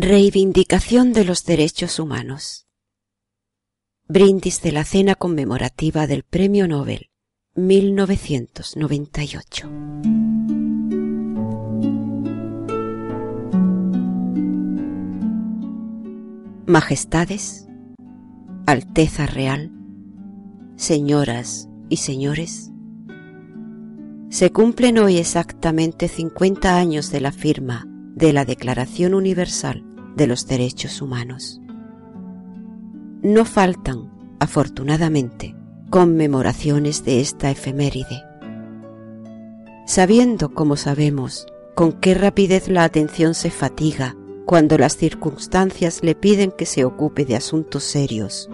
Reivindicación de los derechos humanos. Brindis de la cena conmemorativa del Premio Nobel 1998. Majestades, Alteza Real, señoras y señores, se cumplen hoy exactamente 50 años de la firma de la Declaración Universal de los Derechos Humanos. No faltan, afortunadamente, conmemoraciones de esta efeméride. Sabiendo, como sabemos, con qué rapidez la atención se fatiga cuando las circunstancias le piden que se ocupe de asuntos serios,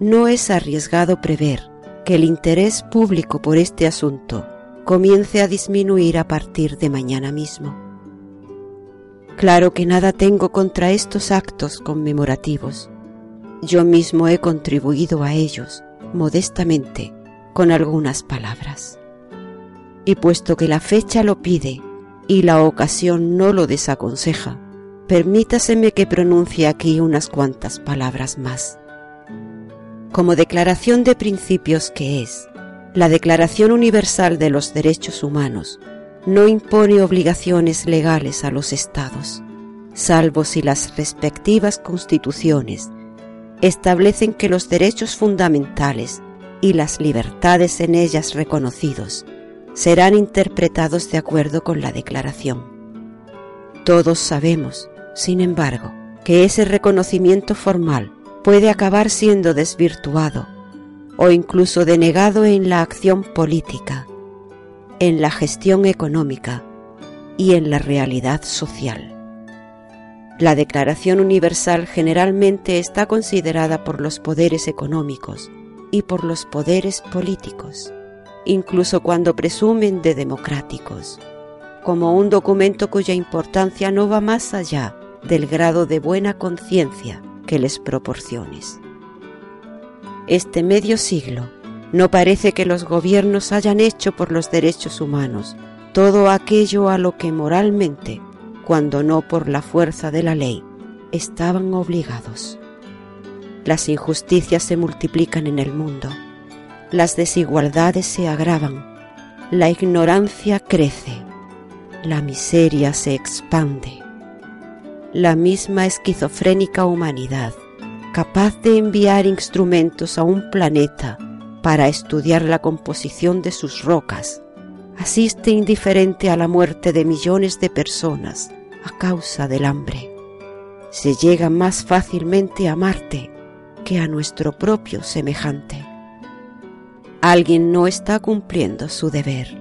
no es arriesgado prever que el interés público por este asunto comience a disminuir a partir de mañana mismo. Claro que nada tengo contra estos actos conmemorativos. Yo mismo he contribuido a ellos, modestamente, con algunas palabras. Y puesto que la fecha lo pide y la ocasión no lo desaconseja, permítaseme que pronuncie aquí unas cuantas palabras más. Como declaración de principios que es, la Declaración Universal de los Derechos Humanos no impone obligaciones legales a los estados, salvo si las respectivas constituciones establecen que los derechos fundamentales y las libertades en ellas reconocidos serán interpretados de acuerdo con la declaración. Todos sabemos, sin embargo, que ese reconocimiento formal puede acabar siendo desvirtuado o incluso denegado en la acción política en la gestión económica y en la realidad social. La Declaración Universal generalmente está considerada por los poderes económicos y por los poderes políticos, incluso cuando presumen de democráticos, como un documento cuya importancia no va más allá del grado de buena conciencia que les proporciones. Este medio siglo no parece que los gobiernos hayan hecho por los derechos humanos todo aquello a lo que moralmente, cuando no por la fuerza de la ley, estaban obligados. Las injusticias se multiplican en el mundo, las desigualdades se agravan, la ignorancia crece, la miseria se expande. La misma esquizofrénica humanidad, capaz de enviar instrumentos a un planeta para estudiar la composición de sus rocas, asiste indiferente a la muerte de millones de personas a causa del hambre. Se llega más fácilmente a Marte que a nuestro propio semejante. Alguien no está cumpliendo su deber.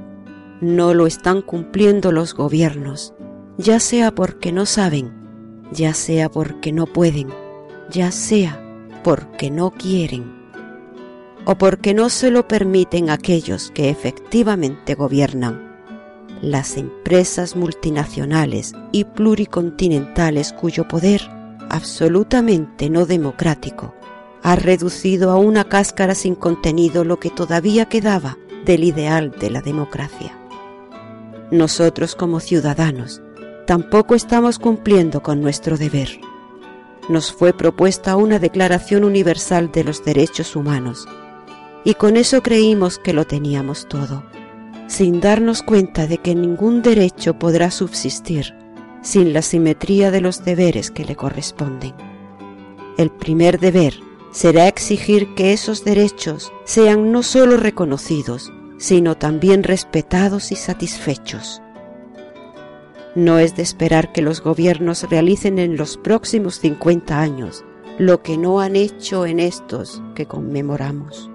No lo están cumpliendo los gobiernos, ya sea porque no saben, ya sea porque no pueden, ya sea porque no quieren o porque no se lo permiten aquellos que efectivamente gobiernan, las empresas multinacionales y pluricontinentales cuyo poder, absolutamente no democrático, ha reducido a una cáscara sin contenido lo que todavía quedaba del ideal de la democracia. Nosotros como ciudadanos tampoco estamos cumpliendo con nuestro deber. Nos fue propuesta una Declaración Universal de los Derechos Humanos y con eso creímos que lo teníamos todo, sin darnos cuenta de que ningún derecho podrá subsistir sin la simetría de los deberes que le corresponden. El primer deber será exigir que esos derechos sean no sólo reconocidos, sino también respetados y satisfechos. No es de esperar que los gobiernos realicen en los próximos 50 años lo que no han hecho en estos que conmemoramos.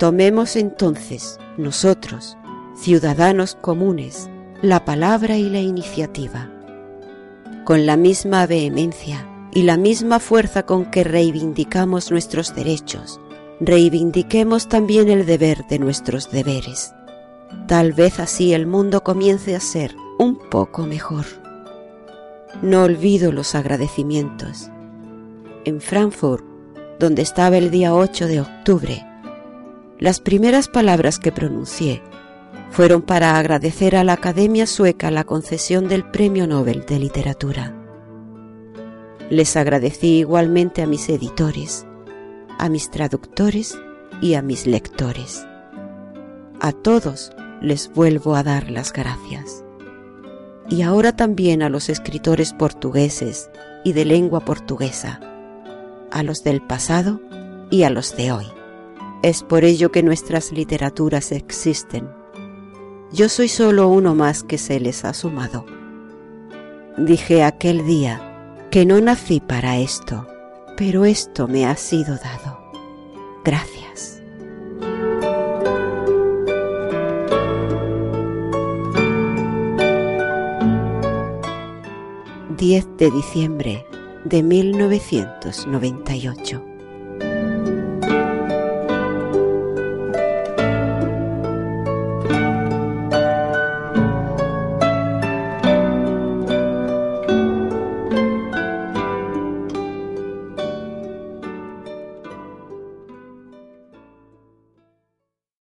Tomemos entonces nosotros, ciudadanos comunes, la palabra y la iniciativa. Con la misma vehemencia y la misma fuerza con que reivindicamos nuestros derechos, reivindiquemos también el deber de nuestros deberes. Tal vez así el mundo comience a ser un poco mejor. No olvido los agradecimientos. En Frankfurt, donde estaba el día 8 de octubre, las primeras palabras que pronuncié fueron para agradecer a la Academia Sueca la concesión del Premio Nobel de Literatura. Les agradecí igualmente a mis editores, a mis traductores y a mis lectores. A todos les vuelvo a dar las gracias. Y ahora también a los escritores portugueses y de lengua portuguesa, a los del pasado y a los de hoy. Es por ello que nuestras literaturas existen. Yo soy solo uno más que se les ha sumado. Dije aquel día que no nací para esto, pero esto me ha sido dado. Gracias. 10 de diciembre de 1998.